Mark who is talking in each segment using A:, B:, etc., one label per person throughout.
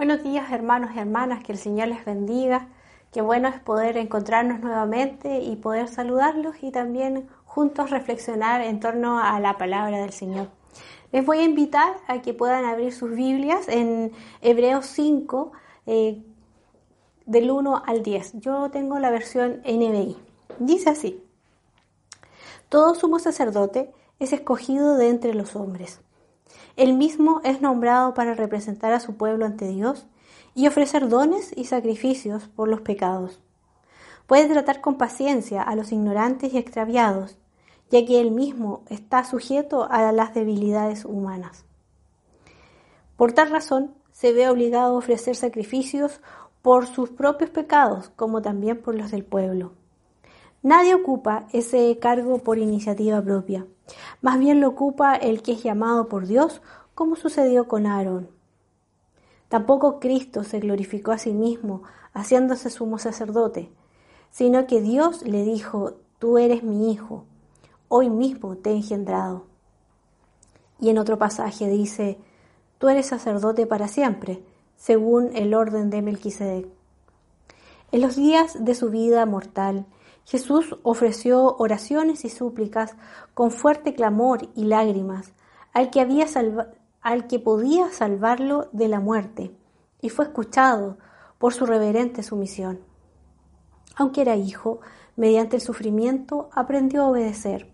A: Buenos días hermanos y hermanas, que el Señor les bendiga. Qué bueno es poder encontrarnos nuevamente y poder saludarlos y también juntos reflexionar en torno a la palabra del Señor. Les voy a invitar a que puedan abrir sus Biblias en Hebreos 5, eh, del 1 al 10. Yo tengo la versión NBI. Dice así, todo sumo sacerdote es escogido de entre los hombres él mismo es nombrado para representar a su pueblo ante Dios y ofrecer dones y sacrificios por los pecados. Puede tratar con paciencia a los ignorantes y extraviados, ya que él mismo está sujeto a las debilidades humanas. Por tal razón, se ve obligado a ofrecer sacrificios por sus propios pecados, como también por los del pueblo. Nadie ocupa ese cargo por iniciativa propia. Más bien lo ocupa el que es llamado por Dios, como sucedió con Aarón. Tampoco Cristo se glorificó a sí mismo, haciéndose sumo sacerdote, sino que Dios le dijo, tú eres mi hijo, hoy mismo te he engendrado. Y en otro pasaje dice, tú eres sacerdote para siempre, según el orden de Melquisedec. En los días de su vida mortal, Jesús ofreció oraciones y súplicas con fuerte clamor y lágrimas al que, había al que podía salvarlo de la muerte y fue escuchado por su reverente sumisión. Aunque era hijo, mediante el sufrimiento aprendió a obedecer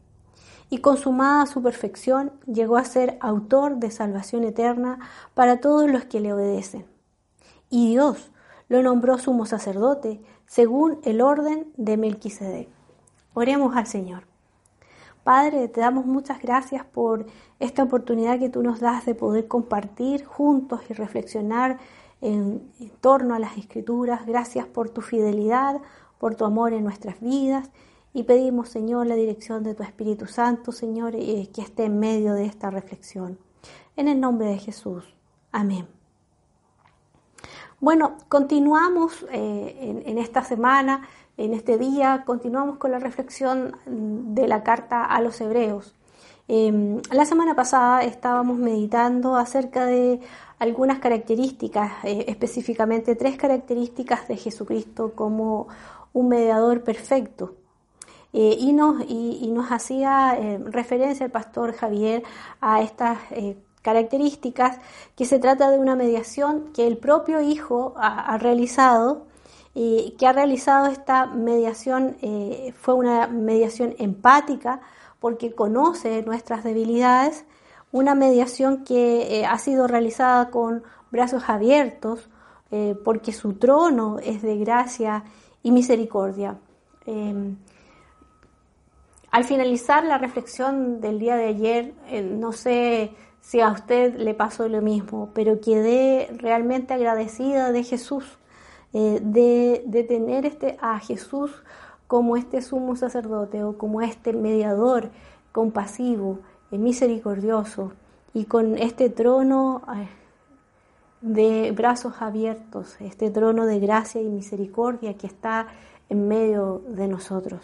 A: y consumada su perfección llegó a ser autor de salvación eterna para todos los que le obedecen. Y Dios lo nombró sumo sacerdote según el orden de Melquisedec. Oremos al Señor. Padre, te damos muchas gracias por esta oportunidad que tú nos das de poder compartir juntos y reflexionar en, torno a las escrituras. Gracias por tu fidelidad, por tu amor en nuestras vidas. Y pedimos, Señor, la dirección de tu Espíritu Santo, Señor, eh, que esté en medio de esta reflexión. En el nombre de Jesús. Amén. Bueno, continuamos eh, en, esta semana, en este día, continuamos con la reflexión de la carta a los hebreos. Em, la semana pasada estábamos meditando acerca de algunas características, eh, específicamente tres características de Jesucristo como un mediador perfecto. Eh, y, nos, y, nos, hacía referencia el pastor Javier a estas características, que se trata de una mediación que el propio hijo ha, realizado y que ha realizado esta mediación, eh, fue una mediación empática porque conoce nuestras debilidades, una mediación que eh, ha sido realizada con brazos abiertos eh, porque su trono es de gracia y misericordia. Em, al finalizar la reflexión del día de ayer, no sé si a usted le pasó lo mismo, pero quedé realmente agradecida de Jesús, eh, de, tener este, a Jesús como este sumo sacerdote o como este mediador compasivo, eh, misericordioso y con este trono eh, de brazos abiertos, este trono de gracia y misericordia que está en medio de nosotros.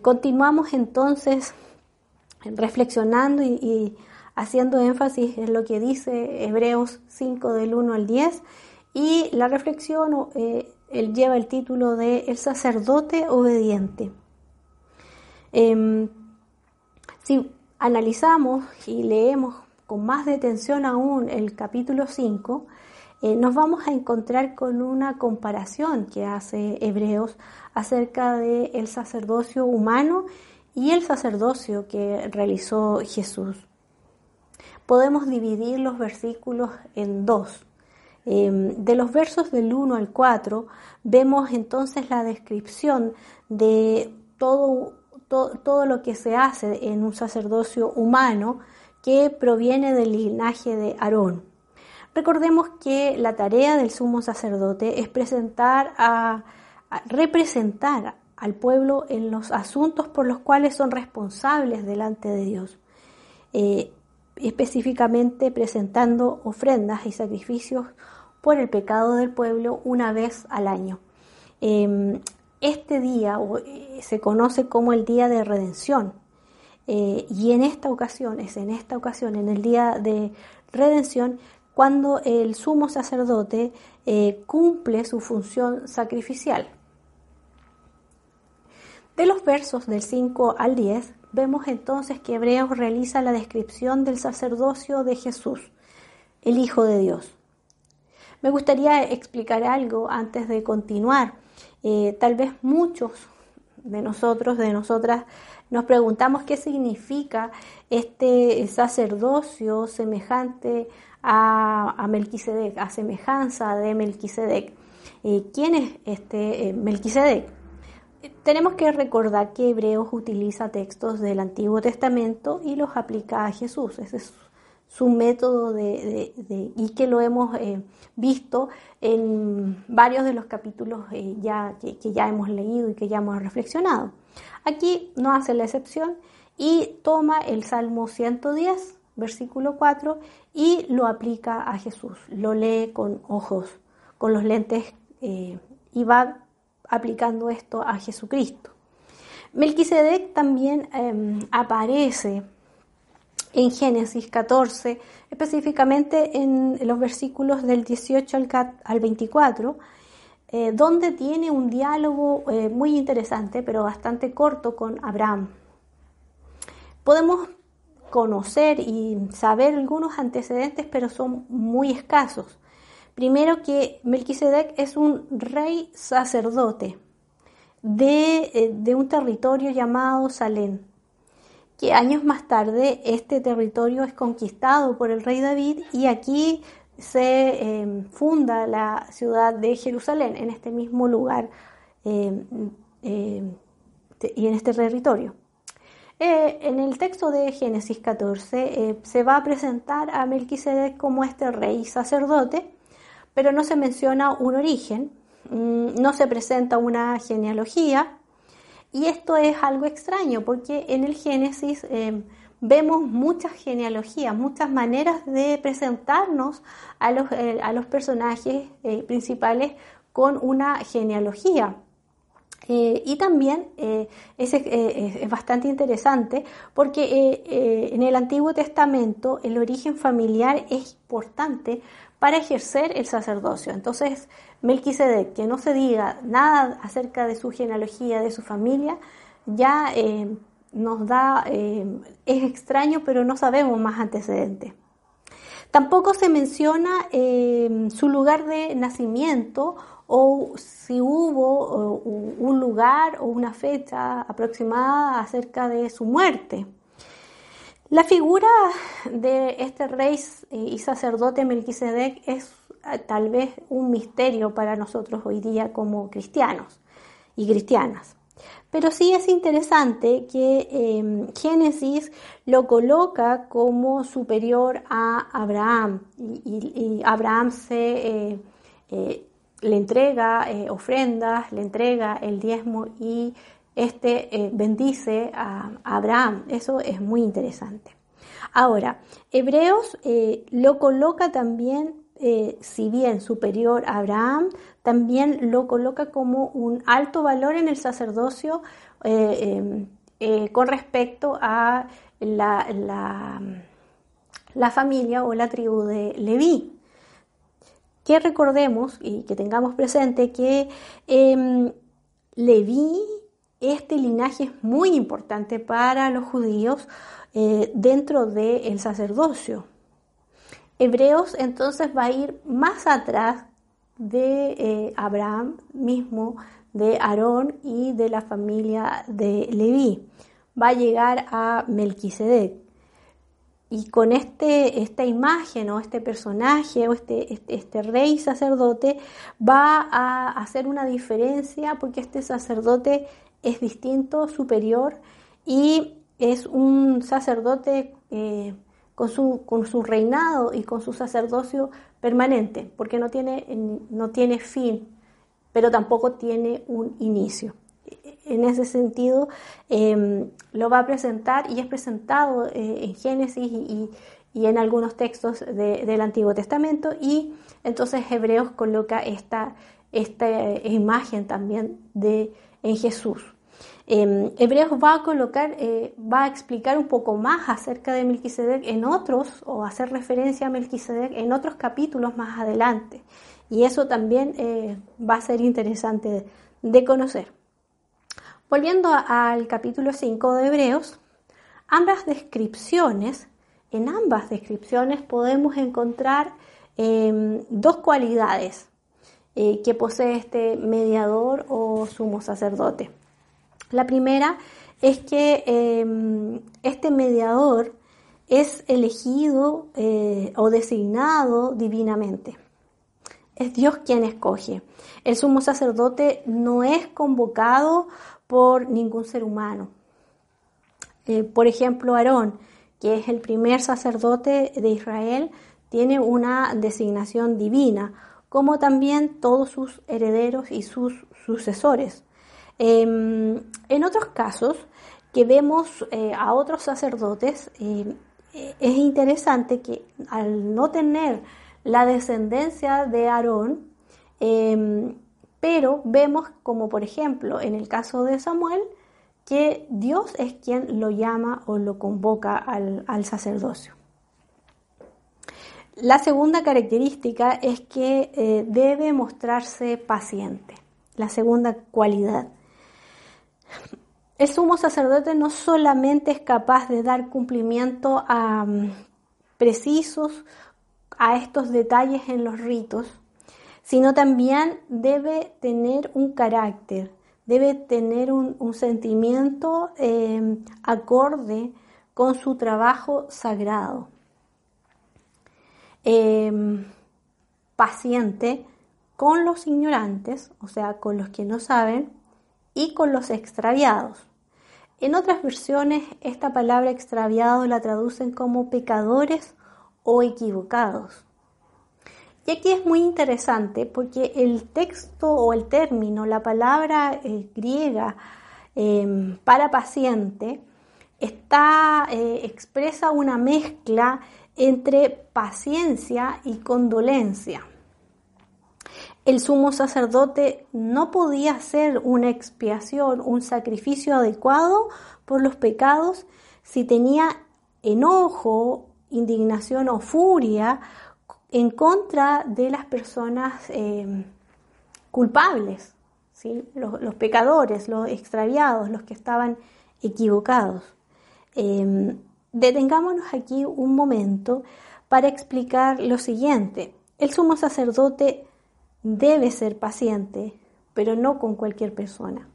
A: continuamos entonces reflexionando y haciendo énfasis en lo que dice Hebreos 5 del 1 al 10 y la reflexión eh, lleva el título de El sacerdote obediente. Em, si analizamos y leemos con más detención aún el capítulo 5, eh, nos vamos a encontrar con una comparación que hace Hebreos acerca del el sacerdocio humano y el sacerdocio que realizó Jesús podemos dividir los versículos en dos. Em, de los versos del 1 al 4 vemos entonces la descripción de todo, todo lo que se hace en un sacerdocio humano que proviene del linaje de Aarón. Recordemos que la tarea del sumo sacerdote es presentar a, representar al pueblo en los asuntos por los cuales son responsables delante de Dios. Eh, específicamente presentando ofrendas y sacrificios por el pecado del pueblo una vez al año. Em, este día eh, se conoce como el día de redención eh, y en esta ocasión, es en esta ocasión, en el día de redención, cuando el sumo sacerdote eh, cumple su función sacrificial. De los versos del 5 al 10 vemos entonces que Hebreos realiza la descripción del sacerdocio de Jesús, el Hijo de Dios. Me gustaría explicar algo antes de continuar. Eh, tal vez muchos de nosotros, de nosotras, nos preguntamos qué significa este sacerdocio semejante a, Melquisedec, a semejanza de Melquisedec. Eh, ¿Quién es este eh, Melquisedec? Tenemos que recordar que Hebreos utiliza textos del Antiguo Testamento y los aplica a Jesús. Ese es su método de, y que lo hemos eh, visto en varios de los capítulos ya, que, que, ya hemos leído y que ya hemos reflexionado. Aquí no hace la excepción y toma el Salmo 110, versículo 4, y lo aplica a Jesús. Lo lee con ojos, con los lentes eh, y va aplicando esto a Jesucristo. Melquisedec también em, aparece en Génesis 14, específicamente en los versículos del 18 al 24, eh, donde tiene un diálogo eh, muy interesante, pero bastante corto con Abraham. Podemos conocer y saber algunos antecedentes, pero son muy escasos. Primero que Melquisedec es un rey sacerdote de, eh, de un territorio llamado Salem, que años más tarde este territorio es conquistado por el rey David y aquí se em, funda la ciudad de Jerusalén, en este mismo lugar em, y en este territorio. Eh, en el texto de Génesis 14 eh, se va a presentar a Melquisedec como este rey sacerdote, pero no se menciona un origen, mm, no se presenta una genealogía, y esto es algo extraño porque en el Génesis vemos muchas genealogías, muchas maneras de presentarnos a los, eh, personajes eh, principales con una genealogía. Eh, y también es, bastante interesante porque en el Antiguo Testamento el origen familiar es importante para ejercer el sacerdocio. Entonces, Melquisedec, que no se diga nada acerca de su genealogía, de su familia, ya nos da, eh, es extraño, pero no sabemos más antecedentes. Tampoco se menciona eh, su lugar de nacimiento o si hubo un lugar o una fecha aproximada acerca de su muerte. La figura de este rey eh, y sacerdote Melquisedec es tal vez un misterio para nosotros hoy día como cristianos y cristianas. Pero sí es interesante que em, Génesis lo coloca como superior a Abraham y, Abraham se eh, eh, le entrega ofrendas, le entrega el diezmo y este bendice a, Abraham. Eso es muy interesante. Ahora, Hebreos lo coloca también eh, si bien superior a Abraham, también lo coloca como un alto valor en el sacerdocio eh, em, eh, con respecto a la, la, familia o la tribu de Leví. Que recordemos y que tengamos presente que eh, Leví, este linaje es muy importante para los judíos dentro del sacerdocio. Hebreos entonces va a ir más atrás de eh, Abraham mismo, de Aarón y de la familia de Leví. Va a llegar a Melquisedec. Y con este, esta imagen o este personaje o este, este, este rey sacerdote va a hacer una diferencia porque este sacerdote es distinto, superior y es un sacerdote eh, con su, con su reinado y con su sacerdocio permanente, porque no tiene, no tiene fin, pero tampoco tiene un inicio. En ese sentido, em, lo va a presentar y es presentado eh, en Génesis y, y, en algunos textos del Antiguo Testamento, y entonces Hebreos coloca esta, esta imagen también de, en Jesús. Em, Hebreos va a colocar, eh, va a explicar un poco más acerca de Melquisedec en otros, o hacer referencia a Melquisedec en otros capítulos más adelante. Y eso también eh, va a ser interesante de, conocer. Volviendo al capítulo 5 de Hebreos, ambas descripciones, en ambas descripciones podemos encontrar em, dos cualidades eh, que posee este mediador o sumo sacerdote. La primera es que em, este mediador es elegido eh, o designado divinamente. Es Dios quien escoge. El sumo sacerdote no es convocado por ningún ser humano. Eh, por ejemplo, Aarón, que es el primer sacerdote de Israel, tiene una designación divina, como también todos sus herederos y sus sucesores. Em, en otros casos, que vemos eh, a otros sacerdotes, eh, es interesante que al no tener la descendencia de Aarón, em, pero vemos como por ejemplo en el caso de Samuel, que Dios es quien lo llama o lo convoca al sacerdocio. La segunda característica es que eh, debe mostrarse paciente, la segunda cualidad. El sumo sacerdote no solamente es capaz de dar cumplimiento a mm, precisos a estos detalles en los ritos, sino también debe tener un carácter, debe tener un, sentimiento eh, acorde con su trabajo sagrado. Em, paciente con los ignorantes, o sea, con los que no saben, y con los extraviados. En otras versiones, esta palabra extraviado la traducen como pecadores o equivocados. Y aquí es muy interesante porque el texto o el término, la palabra eh, griega em, para paciente, está, eh, expresa una mezcla entre paciencia y condolencia. El sumo sacerdote no podía hacer una expiación, un sacrificio adecuado por los pecados si tenía enojo, indignación o furia en contra de las personas eh, culpables, ¿sí? los, pecadores, los extraviados, los que estaban equivocados. Eh, Detengámonos aquí un momento para explicar lo siguiente. El sumo sacerdote debe ser paciente, pero no con cualquier persona.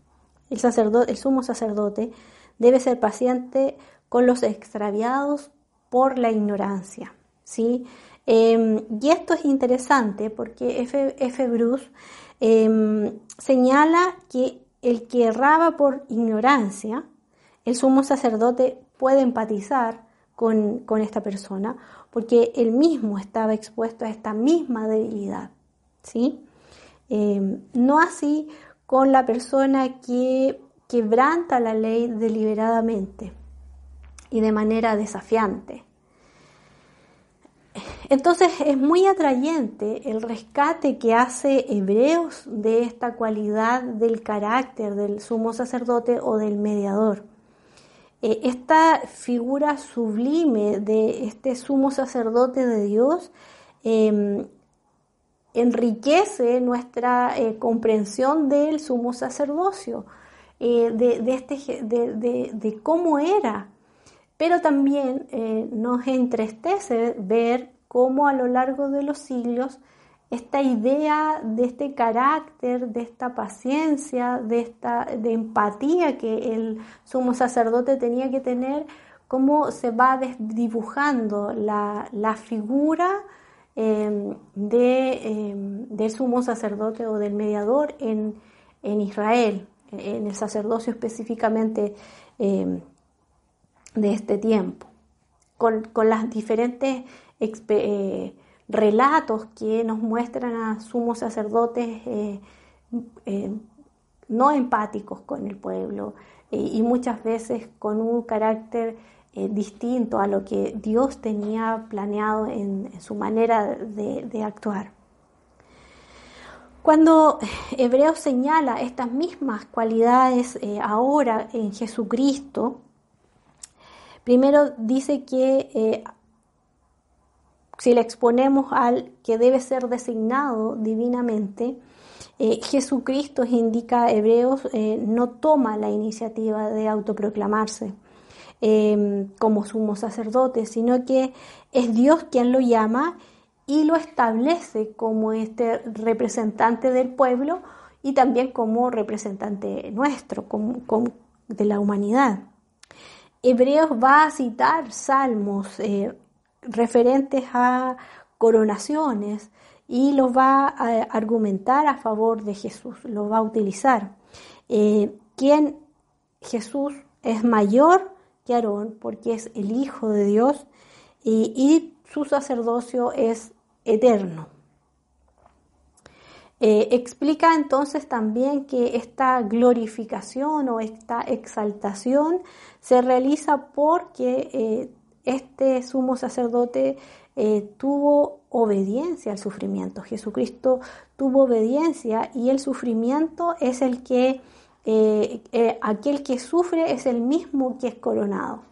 A: El, sacerdote, el sumo sacerdote debe ser paciente con los extraviados por la ignorancia. ¿sí? Em, y esto es interesante porque F. Bruce em, señala que el que erraba por ignorancia, el sumo sacerdote puede empatizar con, esta persona porque él mismo estaba expuesto a esta misma debilidad. ¿sí? Em, no así con la persona que quebranta la ley deliberadamente y de manera desafiante. Entonces es muy atrayente el rescate que hace Hebreos de esta cualidad del carácter del sumo sacerdote o del mediador. Eh, esta figura sublime de este sumo sacerdote de Dios em, enriquece nuestra eh, comprensión del sumo sacerdocio, eh, de, este, de, cómo era, pero también nos entristece ver cómo a lo largo de los siglos esta idea de este carácter, de esta paciencia, de esta de empatía que el sumo sacerdote tenía que tener, cómo se va dibujando la, figura em, de, em, del sumo sacerdote o del mediador en, Israel, en el sacerdocio específicamente em, de este tiempo, con, las diferentes experiencias eh, relatos que nos muestran a sumos sacerdotes eh, eh, no empáticos con el pueblo eh, y muchas veces con un carácter distinto a lo que Dios tenía planeado en, su manera de, actuar. Cuando Hebreos señala estas mismas cualidades ahora en Jesucristo, primero dice que si le exponemos al que debe ser designado divinamente, eh, Jesucristo, indica Hebreos, no toma la iniciativa de autoproclamarse como sumo sacerdote, sino que es Dios quien lo llama y lo establece como este representante del pueblo y también como representante nuestro, como, de la humanidad. Hebreos va a citar salmos eh, referentes a coronaciones y los va a argumentar a favor de Jesús, los va a utilizar. Eh, quien Jesús es mayor que Aarón porque es el Hijo de Dios y, su sacerdocio es eterno. Eh, explica entonces también que esta glorificación o esta exaltación se realiza porque eh, este sumo sacerdote eh, tuvo obediencia al sufrimiento. Jesucristo tuvo obediencia y el sufrimiento es el que, aquel que sufre es el mismo que es coronado.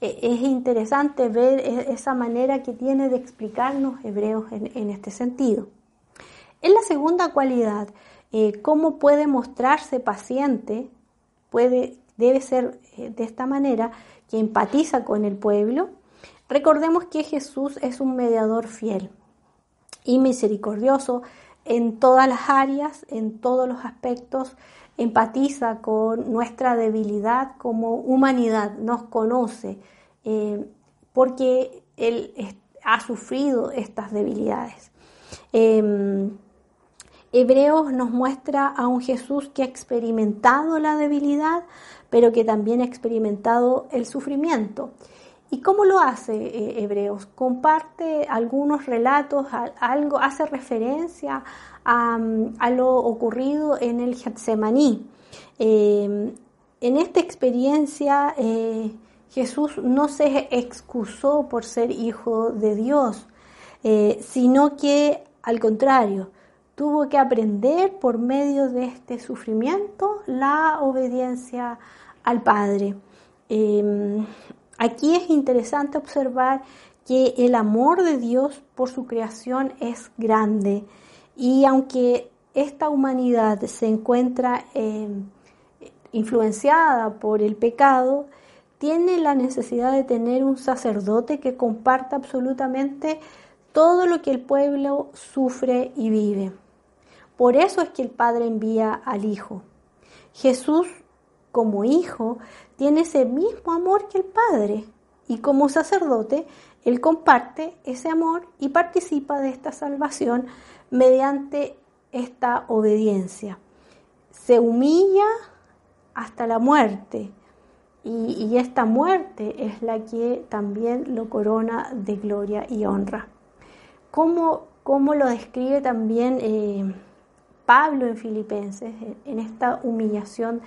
A: E, es interesante ver e, esa manera que tiene de explicarnos Hebreos en, este sentido. En la segunda cualidad, eh, cómo puede mostrarse paciente, puede, debe ser eh, de esta manera, que empatiza con el pueblo. Recordemos que Jesús es un mediador fiel y misericordioso en todas las áreas, en todos los aspectos, empatiza con nuestra debilidad como humanidad, nos conoce, eh, porque Él ha sufrido estas debilidades. Em, Hebreos nos muestra a un Jesús que ha experimentado la debilidad, pero que también ha experimentado el sufrimiento. ¿Y cómo lo hace eh, Hebreos? Comparte algunos relatos, algo, hace referencia a, lo ocurrido en el Getsemaní. Em, en esta experiencia, eh, Jesús no se excusó por ser hijo de Dios, eh, sino que al contrario, tuvo que aprender por medio de este sufrimiento la obediencia al Padre. Em, aquí es interesante observar que el amor de Dios por su creación es grande y aunque esta humanidad se encuentra em, influenciada por el pecado, tiene la necesidad de tener un sacerdote que comparta absolutamente todo lo que el pueblo sufre y vive. Por eso es que el Padre envía al Hijo. Jesús, como Hijo, tiene ese mismo amor que el Padre y como sacerdote, Él comparte ese amor y participa de esta salvación mediante esta obediencia. Se humilla hasta la muerte y, esta muerte es la que también lo corona de gloria y honra. ¿Cómo, lo describe también eh, Pablo en Filipenses, en esta humillación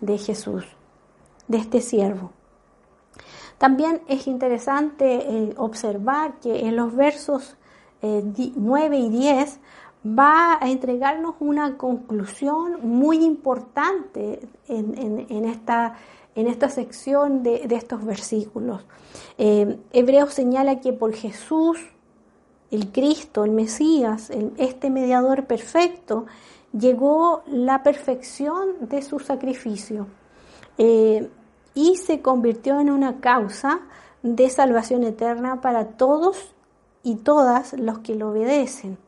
A: de Jesús, de este siervo? También es interesante eh, observar que en los versos 9 eh, y 10 va a entregarnos una conclusión muy importante en esta en esta sección de, estos versículos. Eh, Hebreos señala que por Jesús, el Cristo, el Mesías, este mediador perfecto, llegó la perfección de su sacrificio eh, y se convirtió en una causa de salvación eterna para todos y todas los que lo obedecen.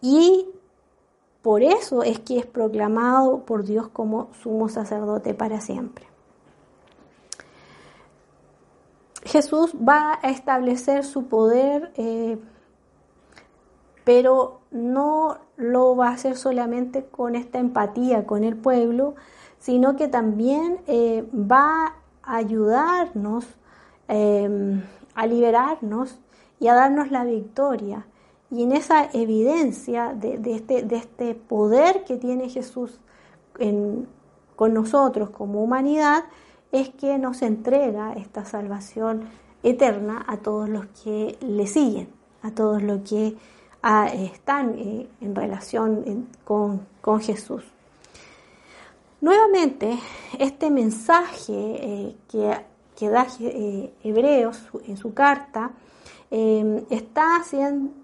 A: Y por eso es que es proclamado por Dios como sumo sacerdote para siempre. Jesús va a establecer su poder, eh, pero no lo va a hacer solamente con esta empatía con el pueblo, sino que también eh, va a ayudarnos em, a liberarnos y a darnos la victoria. Y en esa evidencia de, este, de este, poder que tiene Jesús con nosotros como humanidad, es que nos entrega esta salvación eterna a todos los que le siguen, a todos los que están en relación con, con, Jesús. Nuevamente, este mensaje que, que, da Hebreos en su carta está,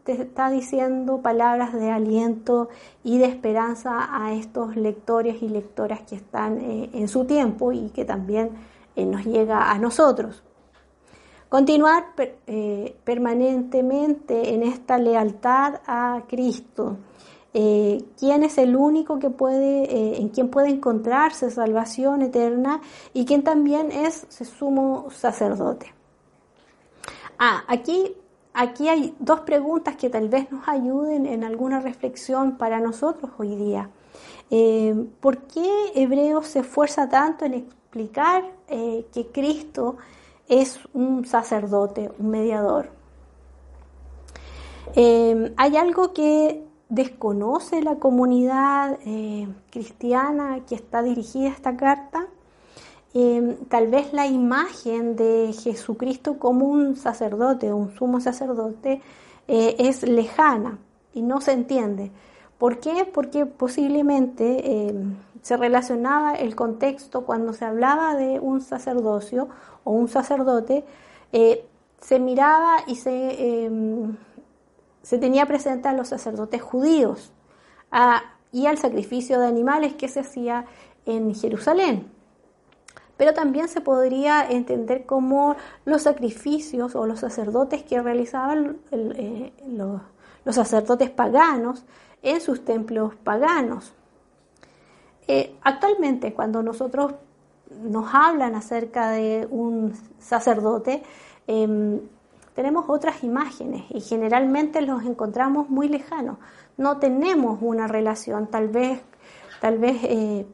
A: está diciendo palabras de aliento y de esperanza a estos lectores y lectoras que están eh, en su tiempo y que también eh, nos llega a nosotros. Continuar eh, permanentemente en esta lealtad a Cristo, quien es el único que puede, en quien puede encontrarse salvación eterna y quien también es sumo sacerdote. Ah, aquí, aquí hay dos preguntas que tal vez nos ayuden en alguna reflexión para nosotros hoy día. Eh, ¿Por qué Hebreos se esfuerza tanto en explicar eh, que Cristo es un sacerdote, un mediador? Eh, hay algo que desconoce la comunidad cristiana que está dirigida esta carta. Em, tal vez la imagen de Jesucristo como un sacerdote, un sumo sacerdote, eh, es lejana y no se entiende. ¿Por qué? Porque posiblemente em, se relacionaba el contexto cuando se hablaba de un sacerdocio o un sacerdote, eh, se miraba y se, em, se, tenía presente a los sacerdotes judíos y al sacrificio de animales que se hacía en Jerusalén pero también se podría entender como los sacrificios o los sacerdotes que realizaban eh, los, sacerdotes paganos en sus templos paganos. Eh, actualmente, cuando nosotros nos hablan acerca de un sacerdote, em, tenemos otras imágenes y generalmente los encontramos muy lejanos. No tenemos una relación, tal vez, tal vez eh,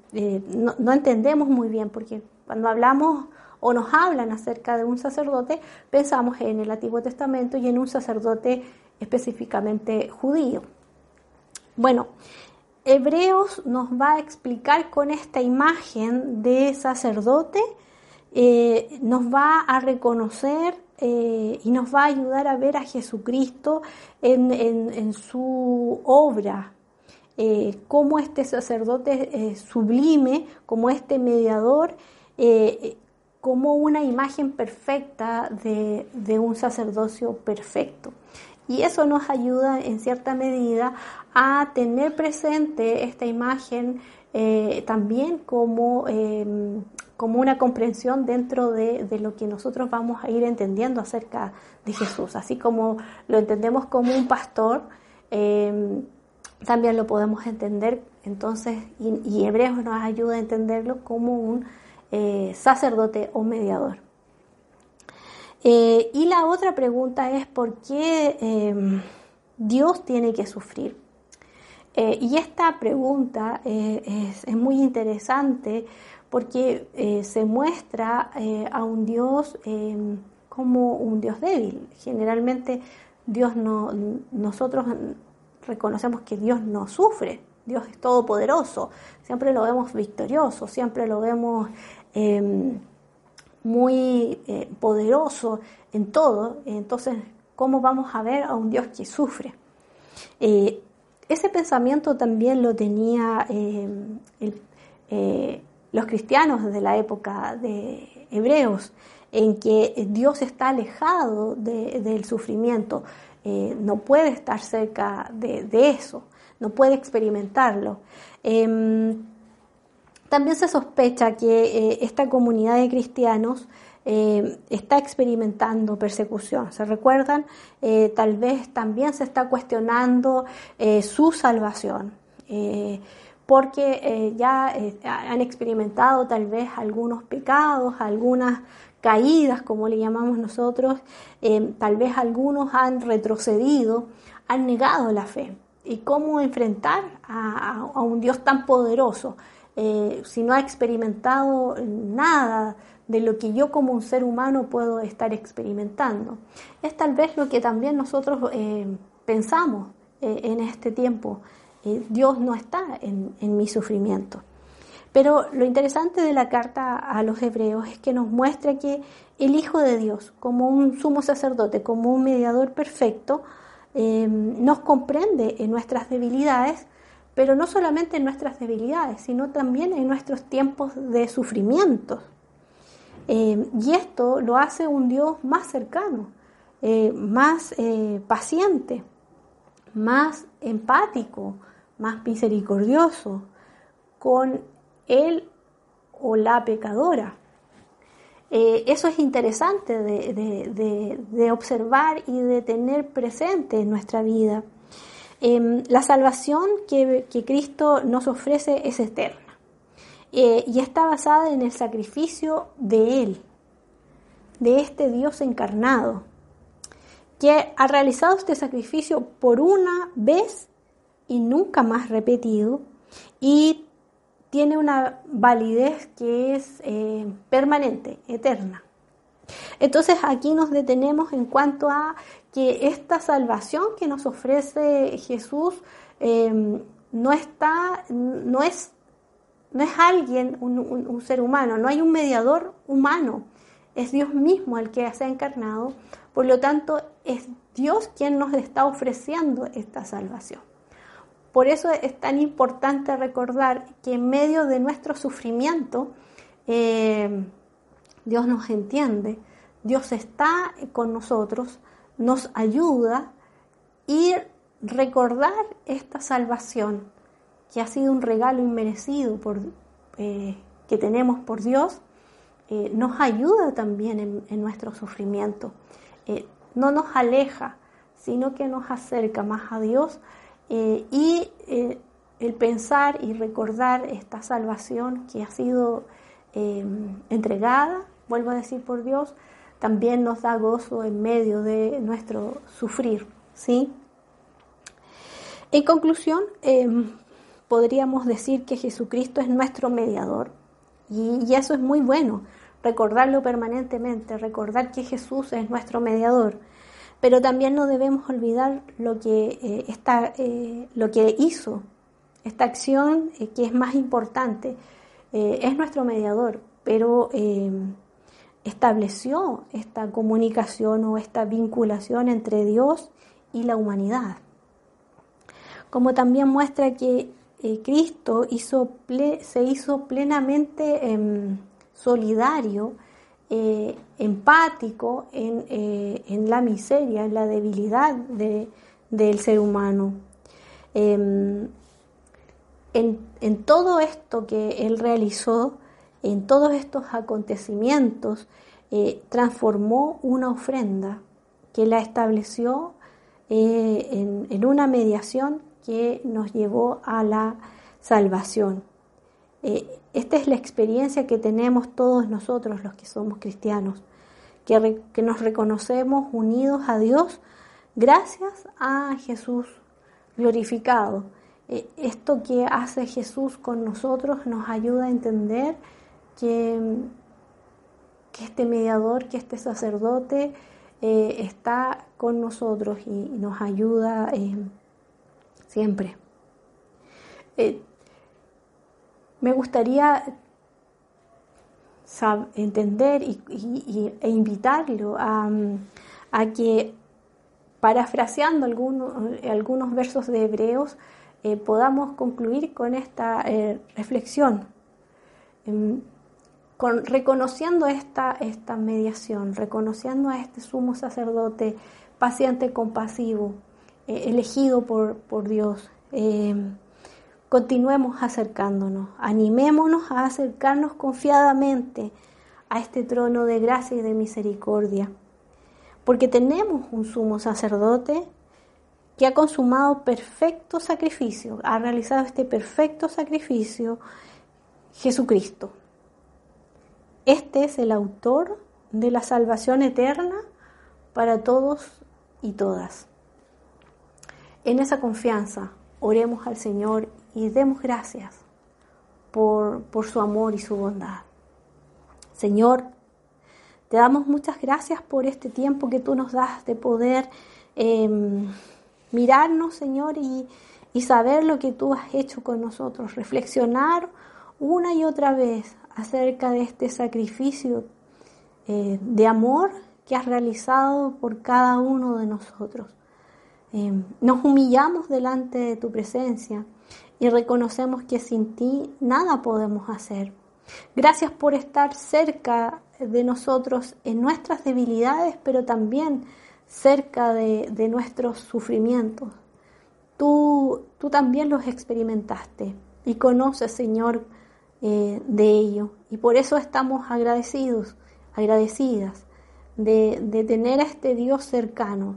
A: no, no entendemos muy bien porque cuando hablamos o nos hablan acerca de un sacerdote, pensamos en el Antiguo Testamento y en un sacerdote específicamente judío. Bueno, Hebreos nos va a explicar con esta imagen de sacerdote, eh, nos va a reconocer eh, y nos va a ayudar a ver a Jesucristo en, su obra, eh, como este sacerdote sublime, como este mediador eh, como una imagen perfecta de, un sacerdocio perfecto. Y eso nos ayuda en cierta medida a tener presente esta imagen eh, también como, em, como una comprensión dentro de, lo que nosotros vamos a ir entendiendo acerca de Jesús. Así como lo entendemos como un pastor, em, también lo podemos entender entonces, y, y Hebreos nos ayuda a entenderlo como un eh, sacerdote o mediador. Eh, y la otra pregunta es por qué em, Dios tiene que sufrir. Eh, y esta pregunta es, muy interesante porque se muestra a un Dios em, como un Dios débil. Generalmente Dios no, nosotros reconocemos que Dios no sufre, Dios es todopoderoso, siempre lo vemos victorioso, siempre lo vemos Em, muy eh, poderoso en todo, entonces, ¿cómo vamos a ver a un Dios que sufre? Eh, ese pensamiento también lo tenía eh, los cristianos desde la época de Hebreos, en que Dios está alejado del sufrimiento, no puede estar cerca de, de, eso, no puede experimentarlo. Em, también se sospecha que eh, esta comunidad de cristianos eh, está experimentando persecución. ¿Se recuerdan? Eh, tal vez también se está cuestionando su salvación, porque ya han experimentado tal vez algunos pecados, algunas caídas, como le llamamos nosotros, tal vez algunos han retrocedido, han negado la fe. ¿Y cómo enfrentar a un Dios tan poderoso? Eh, si no ha experimentado nada de lo que yo como un ser humano puedo estar experimentando. Es tal vez lo que también nosotros eh, pensamos eh, en este tiempo. Dios no está en, en mi sufrimiento. Pero lo interesante de la carta a los hebreos es que nos muestra que el Hijo de Dios, como un sumo sacerdote, como un mediador perfecto, nos comprende en nuestras debilidades, pero no solamente en nuestras debilidades, sino también en nuestros tiempos de sufrimiento. Em, y esto lo hace un Dios más cercano, eh, más eh, paciente, más empático, más misericordioso con él o la pecadora. Eh, eso es interesante de, observar y de tener presente en nuestra vida. Em, la salvación que, Cristo nos ofrece es eterna eh, y está basada en el sacrificio de Él, de este Dios encarnado, que ha realizado este sacrificio por una vez y nunca más repetido y tiene una validez que es eh, permanente, eterna. Entonces aquí nos detenemos en cuanto a que esta salvación que nos ofrece Jesús em, no está, no es, no es alguien, un, ser humano, no hay un mediador humano, es Dios mismo el que se ha encarnado, por lo tanto es Dios quien nos está ofreciendo esta salvación. Por eso es tan importante recordar que en medio de nuestro sufrimiento, eh, Dios nos entiende, Dios está con nosotros, nos ayuda y recordar esta salvación que ha sido un regalo inmerecido por, eh, que tenemos por Dios, eh, nos ayuda también en nuestro sufrimiento. no nos aleja, sino que nos acerca más a Dios eh, y eh, el pensar y recordar esta salvación que ha sido eh, entregada, vuelvo a decir por Dios, también nos da gozo en medio de nuestro sufrir, ¿sí? En conclusión, podríamos decir que Jesucristo es nuestro mediador y, y eso es muy bueno, recordarlo permanentemente, recordar que Jesús es nuestro mediador pero también no debemos olvidar lo que, eh, eh, lo que hizo, esta acción eh, que es más importante. es nuestro mediador, pero estableció esta comunicación o esta vinculación entre Dios y la humanidad. Como también muestra que Cristo hizo se hizo plenamente em, solidario eh, empático eh, en, la miseria, en la debilidad del ser humano. Em, en, todo esto que él realizó, en todos estos acontecimientos, eh, transformó una ofrenda que la estableció en, en, una mediación que nos llevó a la salvación. Esta es la experiencia que tenemos todos nosotros los que somos cristianos, que, nos reconocemos unidos a Dios gracias a Jesús glorificado. Eh, esto que hace Jesús con nosotros nos ayuda a entender que, que este mediador, que este sacerdote eh, está con nosotros y, nos ayuda eh, siempre. Me gustaría entender y, e invitarlo a, que, parafraseando algunos, versos de Hebreos, eh, podamos concluir con esta eh, reflexión, em, con, reconociendo esta, esta mediación, reconociendo a este sumo sacerdote paciente, compasivo, eh, elegido por, por Dios. Em, continuemos acercándonos, animémonos a acercarnos confiadamente a este trono de gracia y de misericordia, porque tenemos un sumo sacerdote que ha consumado perfecto sacrificio, ha realizado este perfecto sacrificio, Jesucristo. Este es el autor de la salvación eterna para todos y todas. En esa confianza, oremos al Señor y demos gracias por, su amor y su bondad. Señor, te damos muchas gracias por este tiempo que tú nos das de poder em, mirarnos, Señor, y, saber lo que tú has hecho con nosotros, reflexionar una y otra vez acerca de este sacrificio eh, de amor que has realizado por cada uno de nosotros. Em, nos humillamos delante de tu presencia y reconocemos que sin ti nada podemos hacer. Gracias por estar cerca de nosotros en nuestras debilidades, pero también cerca de, nuestros sufrimientos. Tú, tú, también los experimentaste y conoces, Señor, eh, de ello. Y por eso estamos agradecidos, agradecidas de, de tener a este Dios cercano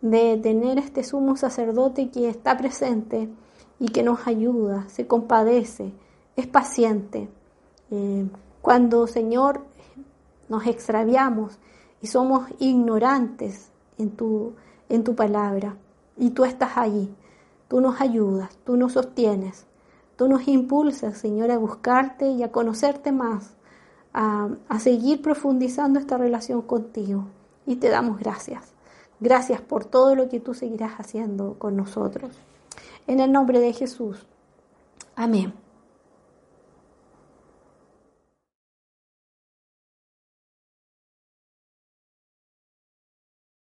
A: de tener este sumo sacerdote que está presente y que nos ayuda, se compadece, es paciente. Eh, cuando, Señor, nos extraviamos y somos ignorantes en tu, en tu palabra, y tú estás allí, tú nos ayudas, tú nos sostienes, tú nos impulsas, Señor, a buscarte y a conocerte más, a, a seguir profundizando esta relación contigo. Y te damos gracias. Gracias por todo lo que tú seguirás haciendo con nosotros. En el nombre de Jesús. Amén.